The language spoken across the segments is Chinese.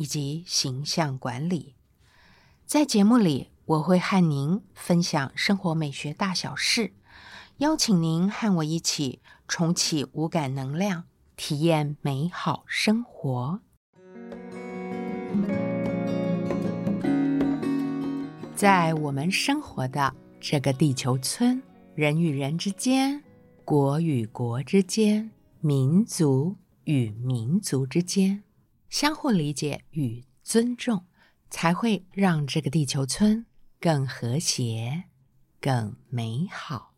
以及形象管理，在节目里我会和您分享生活美学大小事，邀请您和我一起重启五感能量，体验美好生活。在我们生活的这个地球村，人与人之间，国与国之间，民族与民族之间。相互理解与尊重，才会让这个地球村更和谐、更美好。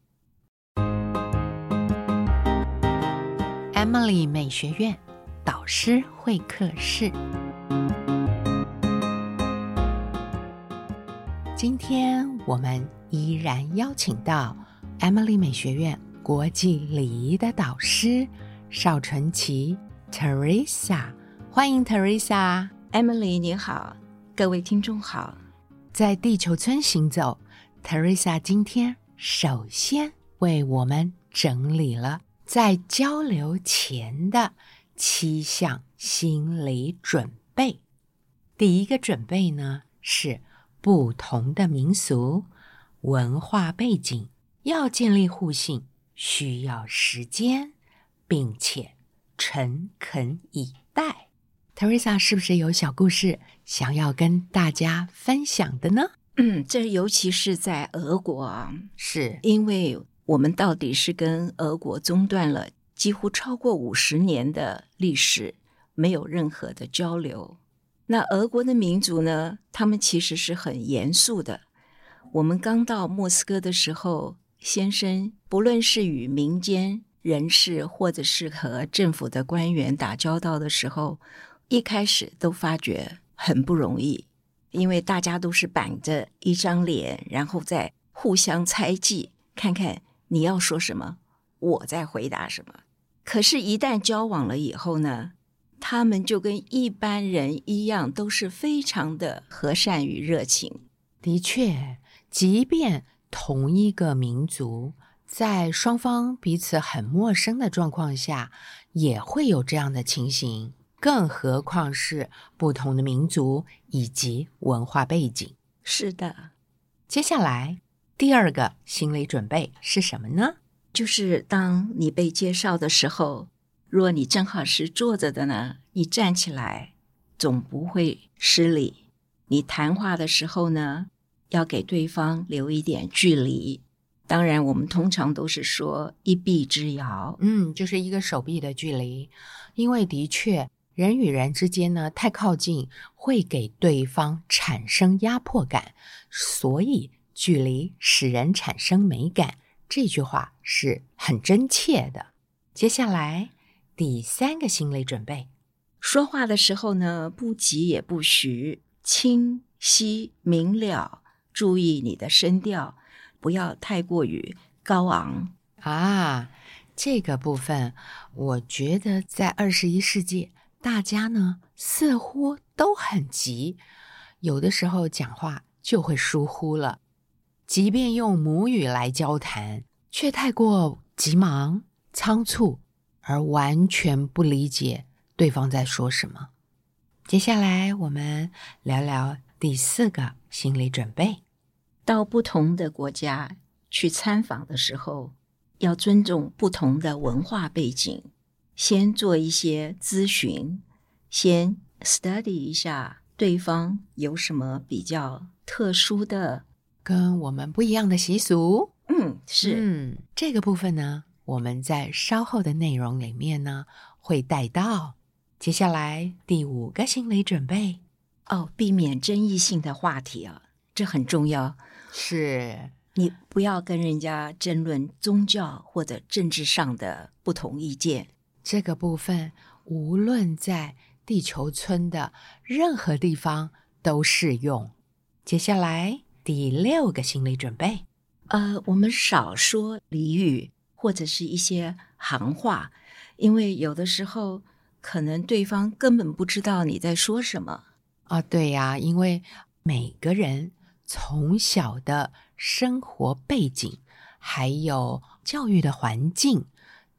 Emily 美学院导师会客室，今天我们依然邀请到 Emily 美学院国际礼仪的导师邵纯琪 Teresa。欢迎 Teresa，Emily 你好，各位听众好。在地球村行走，Teresa 今天首先为我们整理了在交流前的七项心理准备。第一个准备呢是不同的民俗文化背景要建立互信，需要时间，并且诚恳以待。Teresa 是不是有小故事想要跟大家分享的呢？嗯，这尤其是在俄国啊，是因为我们到底是跟俄国中断了几乎超过五十年的历史，没有任何的交流。那俄国的民族呢，他们其实是很严肃的。我们刚到莫斯科的时候，先生不论是与民间人士，或者是和政府的官员打交道的时候，一开始都发觉很不容易，因为大家都是板着一张脸，然后再互相猜忌，看看你要说什么，我在回答什么。可是，一旦交往了以后呢，他们就跟一般人一样，都是非常的和善与热情。的确，即便同一个民族，在双方彼此很陌生的状况下，也会有这样的情形。更何况是不同的民族以及文化背景。是的，接下来第二个心理准备是什么呢？就是当你被介绍的时候，若你正好是坐着的呢，你站起来总不会失礼。你谈话的时候呢，要给对方留一点距离。当然，我们通常都是说一臂之遥，嗯，就是一个手臂的距离，因为的确。人与人之间呢，太靠近会给对方产生压迫感，所以距离使人产生美感。这句话是很真切的。接下来第三个心理准备，说话的时候呢，不急也不徐，清晰明了，注意你的声调，不要太过于高昂啊。这个部分，我觉得在二十一世纪。大家呢似乎都很急，有的时候讲话就会疏忽了。即便用母语来交谈，却太过急忙、仓促，而完全不理解对方在说什么。接下来，我们聊聊第四个心理准备：到不同的国家去参访的时候，要尊重不同的文化背景。先做一些咨询，先 study 一下对方有什么比较特殊的、跟我们不一样的习俗。嗯，是。嗯，这个部分呢，我们在稍后的内容里面呢会带到。接下来第五个心理准备哦，避免争议性的话题啊，这很重要。是你不要跟人家争论宗教或者政治上的不同意见。这个部分，无论在地球村的任何地方都适用。接下来第六个心理准备，呃，我们少说俚语或者是一些行话，因为有的时候可能对方根本不知道你在说什么。啊，对呀，因为每个人从小的生活背景还有教育的环境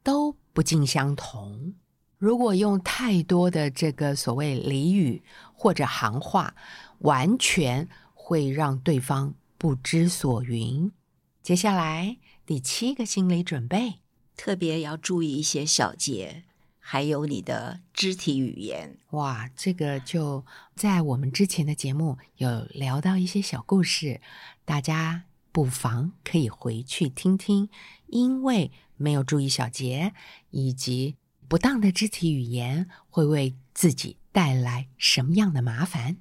都不尽相同。如果用太多的这个所谓俚语或者行话，完全会让对方不知所云。接下来第七个心理准备，特别要注意一些小节。还有你的肢体语言，哇，这个就在我们之前的节目有聊到一些小故事，大家不妨可以回去听听。因为没有注意小节，以及不当的肢体语言，会为自己带来什么样的麻烦？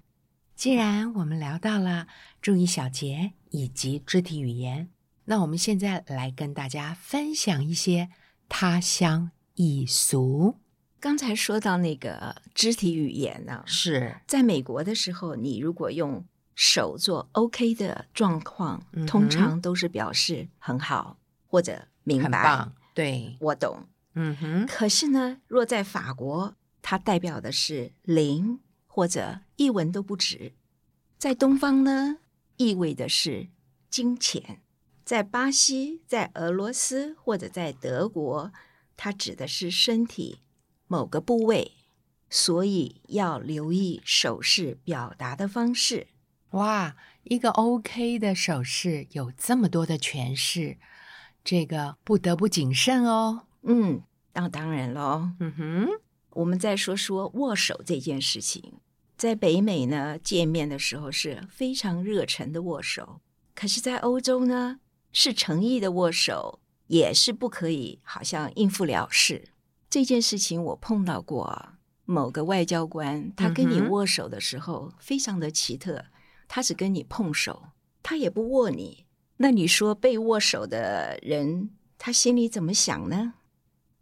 既然我们聊到了注意小节以及肢体语言，那我们现在来跟大家分享一些他乡。异俗，刚才说到那个肢体语言呢，是在美国的时候，你如果用手做 OK 的状况，通常都是表示很好或者明白，对我懂。嗯哼。可是呢，若在法国，它代表的是零或者一文都不值；在东方呢，意味的是金钱；在巴西、在俄罗斯或者在德国。它指的是身体某个部位，所以要留意手势表达的方式。哇，一个 OK 的手势有这么多的诠释，这个不得不谨慎哦。嗯，那当然喽。嗯哼，我们再说说握手这件事情，在北美呢，见面的时候是非常热忱的握手，可是，在欧洲呢，是诚意的握手。也是不可以，好像应付了事这件事情，我碰到过某个外交官，他跟你握手的时候非常的奇特，他只跟你碰手，他也不握你。那你说被握手的人，他心里怎么想呢？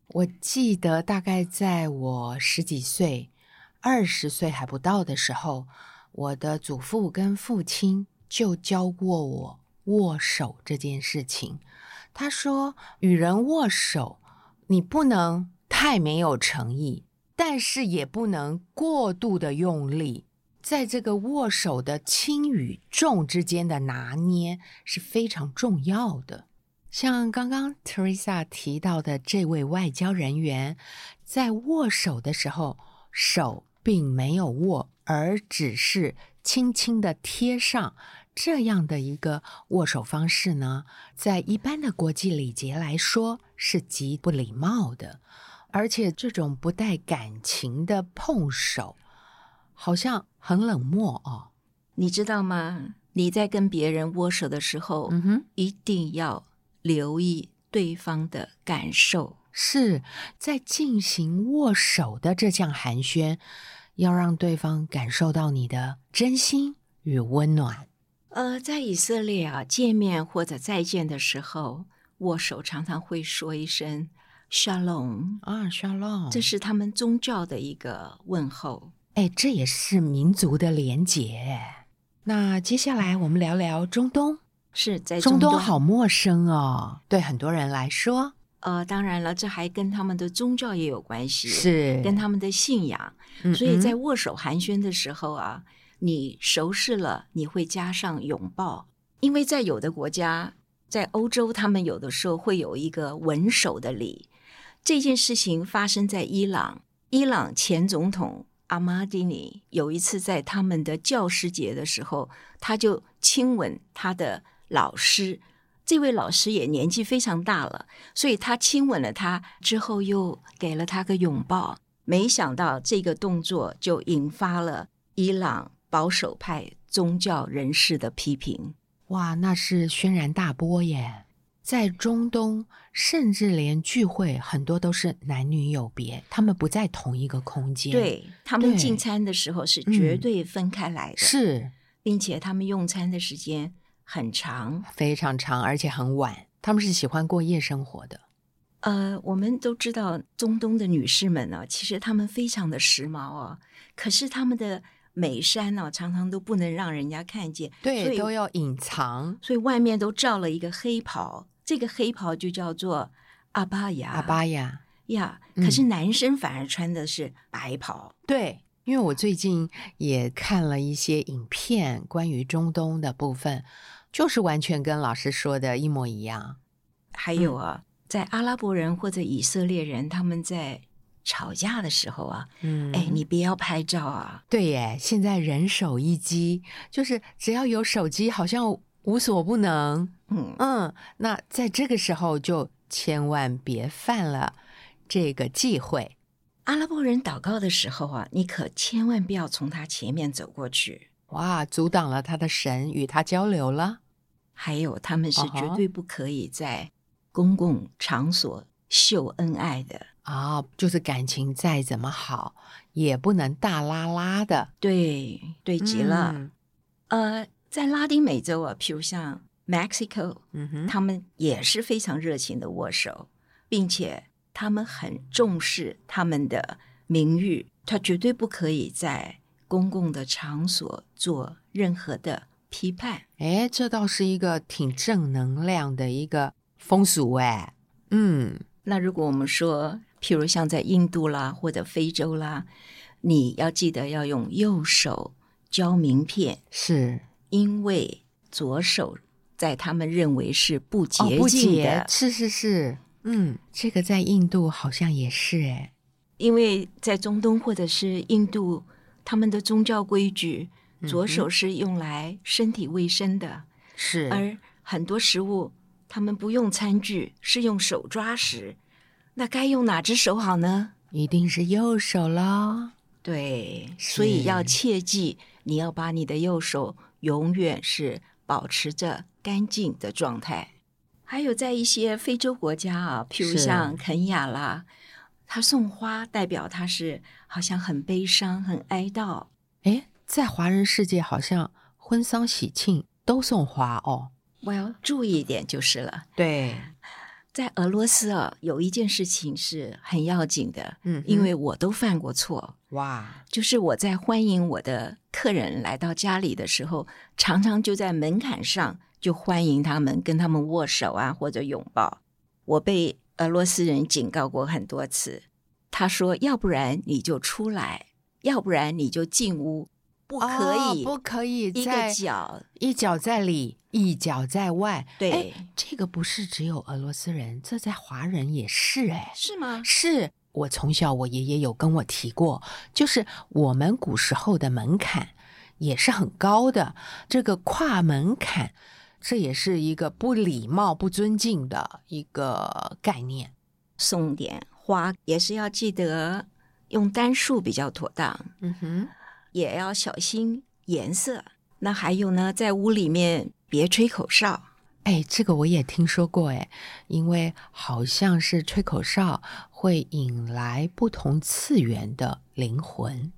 我记得大概在我十几岁、二十岁还不到的时候，我的祖父跟父亲就教过我握手这件事情。他说：“与人握手，你不能太没有诚意，但是也不能过度的用力。在这个握手的轻与重之间的拿捏是非常重要的。像刚刚 Teresa 提到的这位外交人员，在握手的时候，手并没有握，而只是轻轻的贴上。”这样的一个握手方式呢，在一般的国际礼节来说是极不礼貌的，而且这种不带感情的碰手，好像很冷漠哦。你知道吗？你在跟别人握手的时候，嗯哼，一定要留意对方的感受。是在进行握手的这项寒暄，要让对方感受到你的真心与温暖。呃，在以色列啊，见面或者再见的时候，握手常常会说一声 “shalom” 啊，“shalom”，这是他们宗教的一个问候。哎，这也是民族的连结。那接下来我们聊聊中东，是在中东好陌生哦，对很多人来说。呃，当然了，这还跟他们的宗教也有关系，是跟他们的信仰。所以在握手寒暄的时候啊。你熟识了，你会加上拥抱，因为在有的国家，在欧洲，他们有的时候会有一个吻手的礼。这件事情发生在伊朗，伊朗前总统阿马蒂尼有一次在他们的教师节的时候，他就亲吻他的老师，这位老师也年纪非常大了，所以他亲吻了他之后，又给了他个拥抱。没想到这个动作就引发了伊朗。保守派宗教人士的批评，哇，那是轩然大波耶！在中东，甚至连聚会很多都是男女有别，他们不在同一个空间。对他们进餐的时候是绝对分开来的，是，并且他们用餐的时间很长，非常长，而且很晚。他们是喜欢过夜生活的。呃，我们都知道中东的女士们呢，其实她们非常的时髦哦，可是她们的。美衫呢、常常都不能让人家看见，所对，以都要隐藏。所以外面都罩了一个黑袍，这个黑袍就叫做阿巴雅。阿巴雅，呀，嗯可是男生反而穿的是白袍。对，因为我最近也看了一些影片，关于中东的部分，就是完全跟老师说的一模一样。还有啊，在阿拉伯人或者以色列人他们在吵架的时候啊，嗯，哎，你不要拍照啊。对耶，现在人手一机，就是只要有手机，好像无所不能。嗯，嗯，那在这个时候就千万别犯了这个忌讳。阿拉伯人祷告的时候啊，你可千万不要从他前面走过去。哇，阻挡了他的神与他交流了。还有，他们是绝对不可以在公共场所秀恩爱的。啊，就是感情再怎么好，也不能大拉拉的。对，对极了。嗯呃，在拉丁美洲啊，譬如像 Mexico，嗯哼，他们也是非常热情的握手，并且他们很重视他们的名誉，他绝对不可以在公共的场所做任何的批判。哎，这倒是一个挺正能量的一个风俗哎。嗯，那如果我们说，譬如像在印度啦或者非洲啦，你要记得要用右手交名片，是因为左手在他们认为是不哦，洁不净的，洁，是是是，嗯，这个在印度好像也是哎。因为在中东或者是印度，他们的宗教规矩，左手是用来身体卫生的，是而很多食物他们不用餐具，是用手抓食。那该用哪只手好呢？一定是右手喽。对，所以要切记，你要把你的右手永远是保持着干净的状态。还有在一些非洲国家啊，譬如像肯雅啦，他送花代表他是好像很悲伤、很哀悼。哎，在华人世界好像婚丧喜庆都送花哦。我要注意一点就是了，对，在俄罗斯啊，有一件事情是很要紧的，嗯因为我都犯过错。哇，就是我在欢迎我的客人来到家里的时候，常常就在门槛上就欢迎他们，跟他们握手啊，或者拥抱。我被俄罗斯人警告过很多次，他说：“要不然你就出来，要不然你就进屋，不可以，哦不可以一脚。一脚在里，一脚在外。对哎，这个不是只有俄罗斯人，这在华人也是哎。是吗？是我从小我爷爷有跟我提过，就是我们古时候的门槛也是很高的，这个跨门槛，这也是一个不礼貌、不尊敬的一个概念。送点花也是要记得用单数比较妥当。嗯哼，也要小心颜色。那还有呢，在屋里面别吹口哨。哎，这个我也听说过哎，因为好像是吹口哨会引来不同次元的灵魂。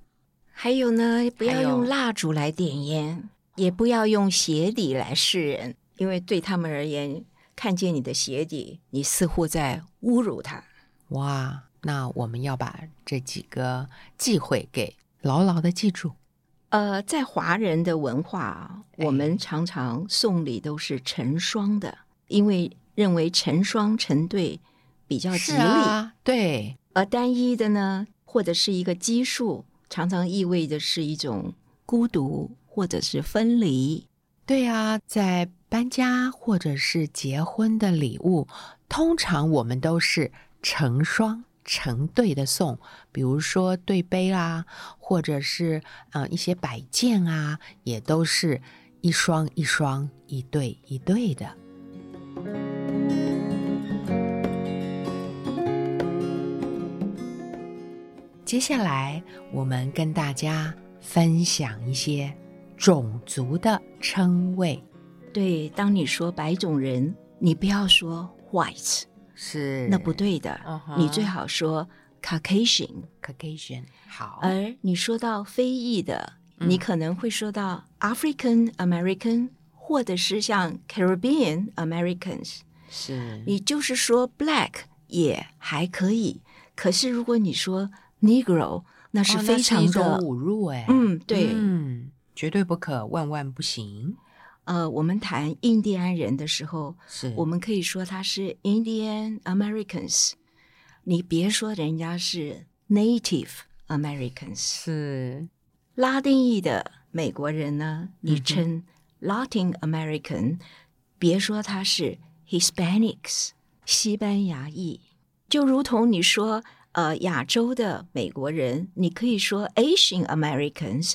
还有呢，不要用蜡烛来点烟，也不要用鞋底来示人，因为对他们而言，看见你的鞋底，你似乎在侮辱他。哇，那我们要把这几个忌讳给牢牢的记住。呃，在华人的文化啊，哎我们常常送礼都是成双的，因为认为成双成对比较吉利。啊，对，而单一的呢，或者是一个奇数，常常意味着是一种孤独或者是分离。对啊，在搬家或者是结婚的礼物，通常我们都是成双成对的送，比如说对杯啦，或者是嗯、一些摆件啊，也都是一双一双、一对一对的。接下来，我们跟大家分享一些种族的称谓，对，当你说白种人，你不要说 white，是那不对的，你最好说 Caucasian。Caucasian。好，而你说到非裔的，嗯你可能会说到 African American，或者是像 Caribbean Americans。是你就是说 black 也还可以，可是如果你说 Negro，那是哦非常一种的，侮辱哎。嗯，对，嗯，绝对不可，万万不行。呃，我们谈印第安人的时候，是我们可以说他是 Indian Americans，你别说人家是 Native Americans，是拉丁裔的美国人呢，你称 Latin American，、别说他是 Hispanics 西班牙裔，就如同你说呃亚洲的美国人，你可以说 Asian Americans，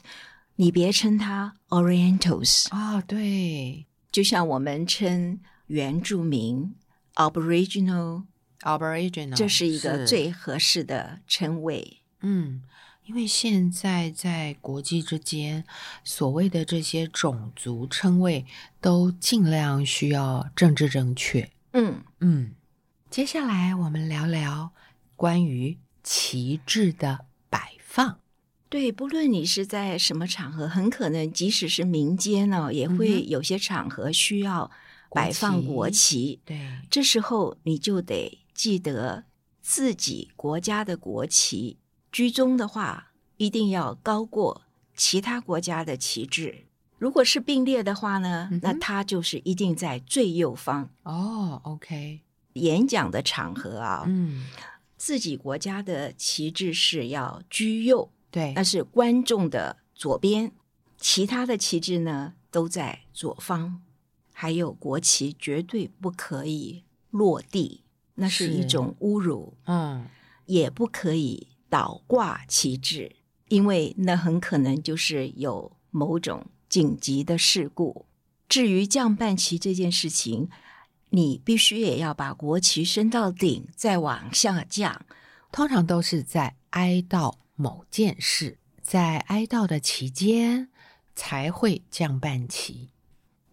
你别称它 Orientals。啊、对就像我们称原住民 Aboriginal，，Aboriginal，这是一个最合适的称谓。嗯，因为现在在国际之间，所谓的这些种族称谓都尽量需要政治正确。嗯，嗯，接下来我们聊聊关于旗帜的摆放。对，不论你是在什么场合，很可能即使是民间呢、也嗯会有些场合需要摆放旗国旗。对，这时候你就得记得自己国家的国旗，居中的话一定要高过其他国家的旗帜。如果是并列的话呢，嗯那它就是一定在最右方。哦，OK，演讲的场合啊，嗯，自己国家的旗帜是要居右，对那，是观众的左边，其他的旗帜呢都在左方。还有国旗绝对不可以落地，那是一种侮辱，嗯，也不可以倒挂旗帜，因为那很可能就是有某种紧急的事故。至于降半旗这件事情，你必须也要把国旗升到顶，再往下降。通常都是在哀悼某件事，在哀悼的期间才会降半旗。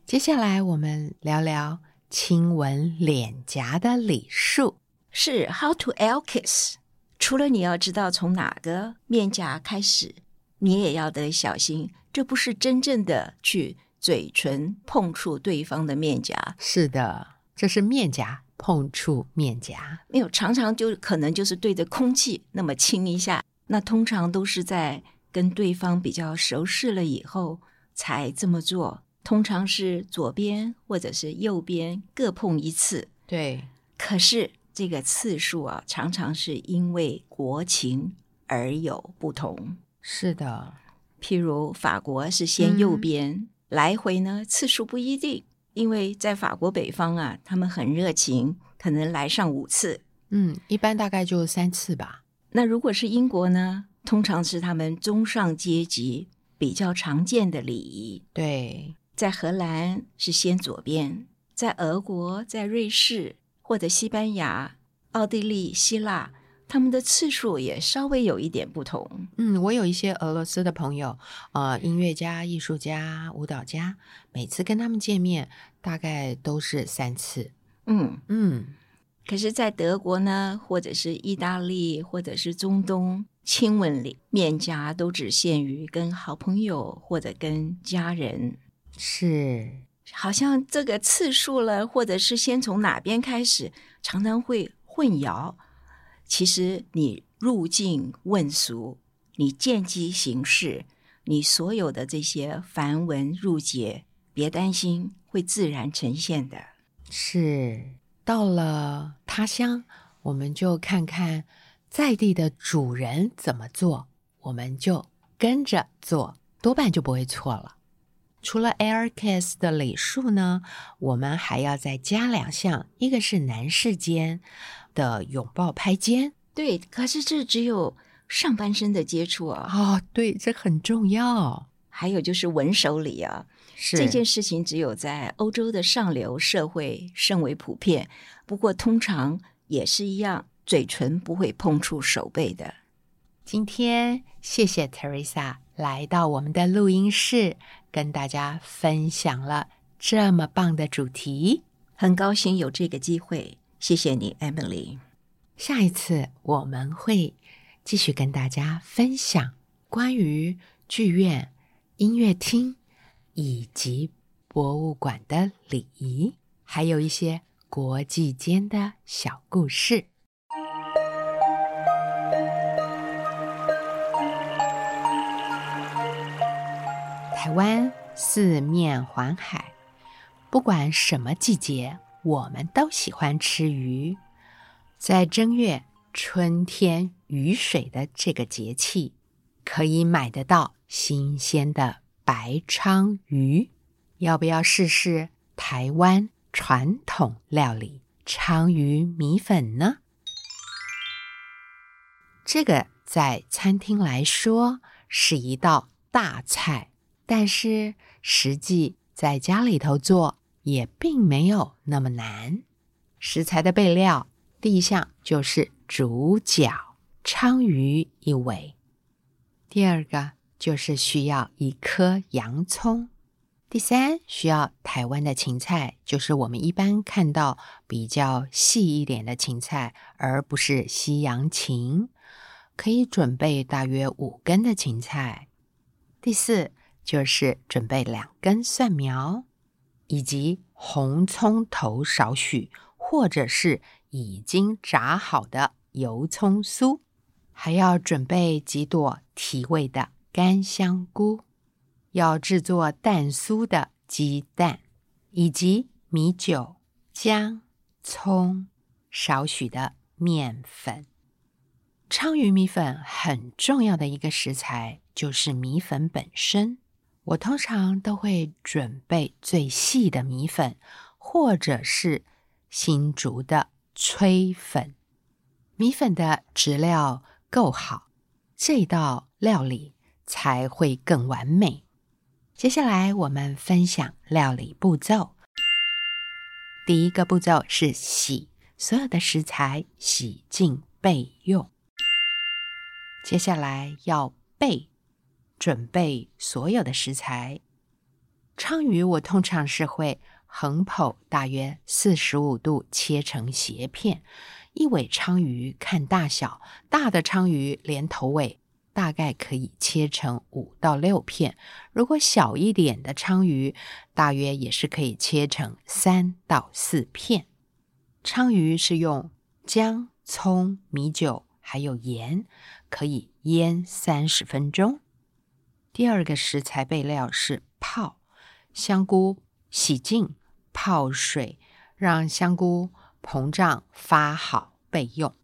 接下来我们聊聊亲吻脸颊的礼数。是 how to L kiss。除了你要知道从哪个面颊开始，你也要得小心，这不是真正的去嘴唇碰触对方的面颊，是的，这是面颊碰触面颊。没有，常常就可能就是对着空气那么亲一下，那通常都是在跟对方比较熟识了以后才这么做，通常是左边或者是右边各碰一次。对，可是这个次数啊，常常是因为国情而有不同。是的，譬如法国是先右嗯边，来回呢次数不一定，因为在法国北方啊，他们很热情，可能来上五次。嗯，一般大概就三次吧。那如果是英国呢，通常是他们中上阶级比较常见的礼仪。对，在荷兰是先左边，在俄国、在瑞士或者西班牙、奥地利、希腊，他们的次数也稍微有一点不同。嗯，我有一些俄罗斯的朋友，呃，音乐家、艺术家、舞蹈家，每次跟他们见面，大概都是三次。嗯，嗯，可是，在德国呢，或者是意大利，或者是中东，亲吻里面颊都只限于跟好朋友或者跟家人。是，好像这个次数了，或者是先从哪边开始，常常会混淆。其实你入境问俗，你见机行事，你所有的这些繁文缛节，别担心，会自然呈现的。是。到了他乡，我们就看看在地的主人怎么做，我们就跟着做，多半就不会错了。除了 air kiss 的礼数呢，我们还要再加两项，一个是男士间的拥抱拍肩。对，可是这只有上半身的接触啊，哦，对，这很重要。还有就是吻手礼啊，是这件事情只有在欧洲的上流社会甚为普遍，不过通常也是一样，嘴唇不会碰触手背的。今天谢谢 Teresa 来到我们的录音室，跟大家分享了这么棒的主题。很高兴有这个机会，谢谢你，Emily。下一次我们会继续跟大家分享关于剧院、音乐厅以及博物馆的礼仪还有一些国际间的小故事。台湾四面环海不管什么季节我们都喜欢吃鱼。在正月春天雨水的这个节气可以买得到新鲜的白鲳鱼。要不要试试台湾传统料理鲳鱼米粉呢？这个在餐厅来说是一道大菜，但是实际在家里头做也并没有那么难。食材的备料，第一项就是主角鲳鱼一尾，第二个就是需要一颗洋葱，第三需要台湾的芹菜，就是我们一般看到比较细一点的芹菜，而不是西洋芹。可以准备大约五根的芹菜，第四就是准备两根蒜苗，以及红葱头少许，或者是已经炸好的油葱酥，还要准备几朵提味的干香菇，要制作蛋酥的鸡蛋，以及米酒、姜、葱，少许的面粉。鲳鱼米粉很重要的一个食材就是米粉本身。我通常都会准备最细的米粉，或者是新竹的炊粉。米粉的质料够好，这道料理才会更完美。接下来我们分享料理步骤。第一个步骤是洗所有的食材，洗净备用。接下来要备准备所有的食材。鲳鱼我通常是会横剖，大约四十五度切成斜片。一尾鲳鱼看大小，大的鲳鱼连头尾大概可以切成五到六片。如果小一点的鲳鱼，大约也是可以切成三到四片。鲳鱼是用姜、葱、米酒还有盐。可以腌三十分钟。第二个食材备料是泡香菇，洗净泡水，让香菇膨胀发好备用。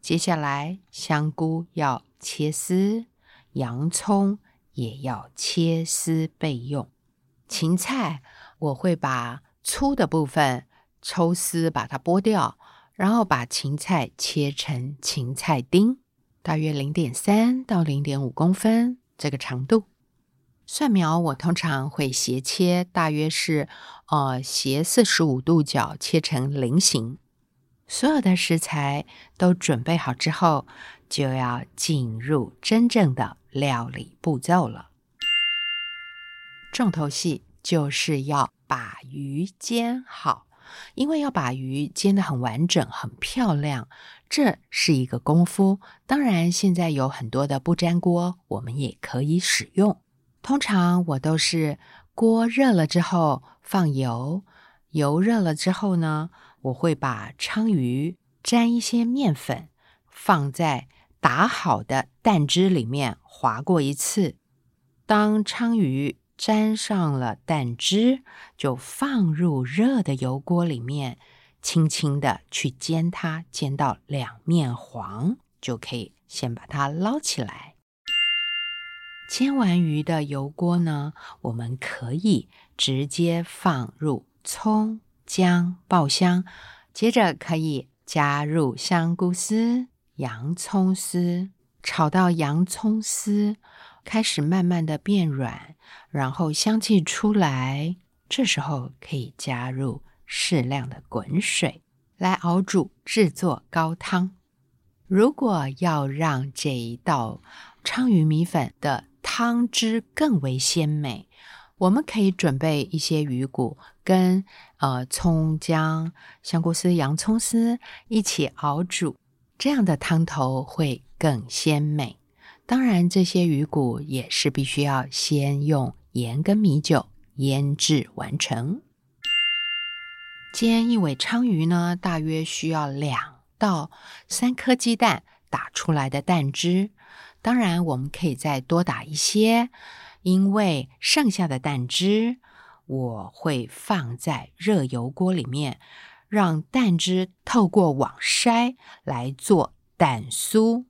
接下来，香菇要切丝，洋葱也要切丝备用。芹菜我会把粗的部分抽丝，把它剥掉，然后把芹菜切成芹菜丁。大约零点三到零点五公分这个长度，蒜苗我通常会斜切，大约是呃斜四十五度角切成菱形。所有的食材都准备好之后，就要进入真正的料理步骤了。重头戏就是要把鱼煎好，因为要把鱼煎得很完整、很漂亮。这是一个功夫，当然现在有很多的不粘锅，我们也可以使用。通常我都是锅热了之后放油，油热了之后呢，我会把鲳鱼沾一些面粉，放在打好的蛋汁里面划过一次。当鲳鱼沾上了蛋汁，就放入热的油锅里面。轻轻的去煎它，煎到两面黄，就可以先把它捞起来。煎完鱼的油锅呢，我们可以直接放入葱姜爆香，接着可以加入香菇丝、洋葱丝，炒到洋葱丝开始慢慢的变软，然后香气出来，这时候可以加入。适量的滚水来熬煮制作高汤。如果要让这一道鲳鱼米粉的汤汁更为鲜美，我们可以准备一些鱼骨跟呃葱姜、香菇丝、洋葱丝一起熬煮，这样的汤头会更鲜美。当然，这些鱼骨也是必须要先用盐跟米酒腌制完成。煎一尾鲳鱼呢，大约需要两到三颗鸡蛋打出来的蛋汁。当然，我们可以再多打一些，因为剩下的蛋汁，我会放在热油锅里面，让蛋汁透过网筛来做蛋酥。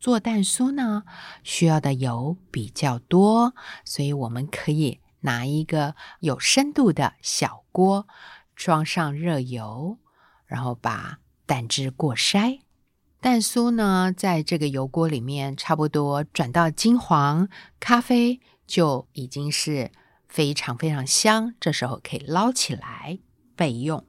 做蛋酥呢，需要的油比较多，所以我们可以拿一个有深度的小锅，装上热油，然后把蛋汁过筛。蛋酥呢，在这个油锅里面，差不多转到金黄咖啡，就已经是非常非常香。这时候可以捞起来备用。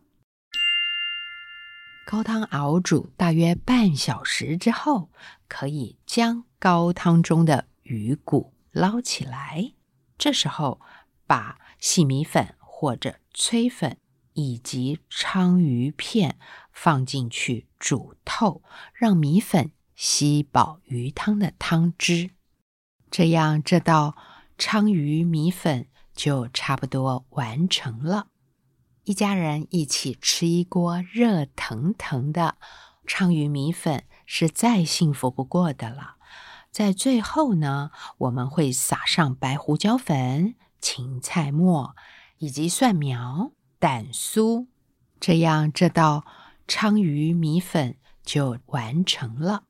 高汤熬煮大约半小时之后，可以将高汤中的鱼骨捞起来。这时候，把细米粉或者催粉以及鲳鱼片放进去煮透，让米粉吸饱鱼汤的汤汁。这样，这道鲳鱼米粉就差不多完成了。一家人一起吃一锅热腾腾的鲳鱼米粉，是再幸福不过的了。在最后呢，我们会撒上白胡椒粉、芹菜末以及蒜苗、蛋酥，这样这道鲳鱼米粉就完成了。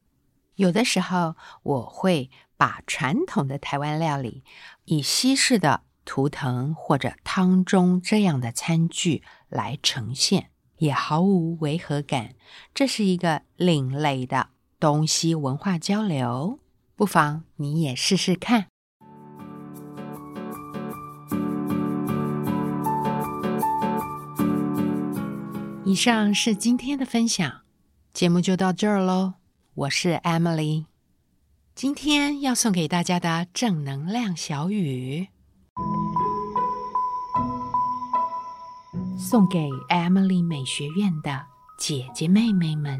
有的时候，我会把传统的台湾料理以西式的。图腾或者汤中这样的餐具来呈现，也毫无违和感。这是一个另类的东西文化交流，不妨你也试试看。以上是今天的分享，节目就到这儿喽。我是 Emily，今天要送给大家的正能量小语。送给 Emily 美学院的姐姐妹妹们，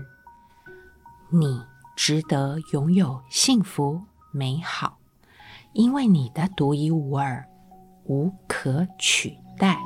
你值得拥有幸福美好，因为你的独一无二，无可取代。